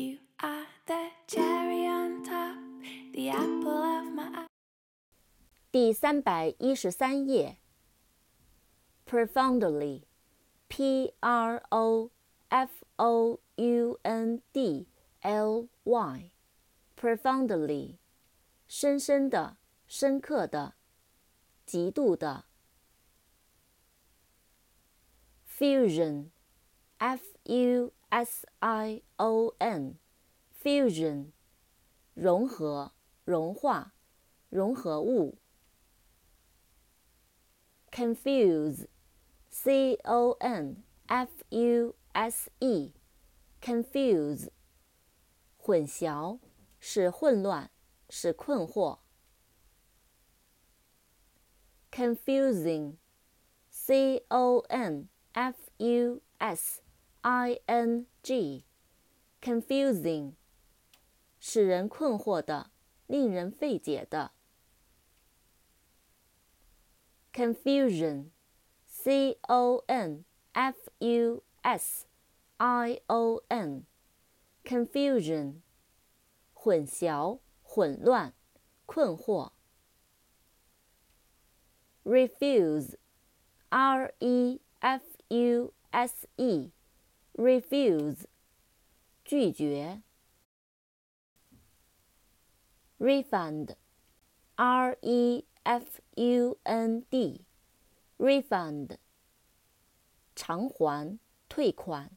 You are the cherry on top, the apple of my eye. 第三百一十三页。profoundly, p r o f o u n d l y, profoundly，深深的、深刻的、极度的。fusion, F u s i o n, fusion，融合、融化、融合物。confuse, c o n f u s e, confuse，混淆，是混乱，是困惑。confusing, c o n f u s i n g, confusing，使人困惑的，令人费解的。confusion, c o n f u s i o n, confusion，混淆、混乱、困惑。refuse, r e f u s e, refuse，拒绝。refund, r e F U N D，refund，偿还、退款。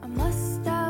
I must stop.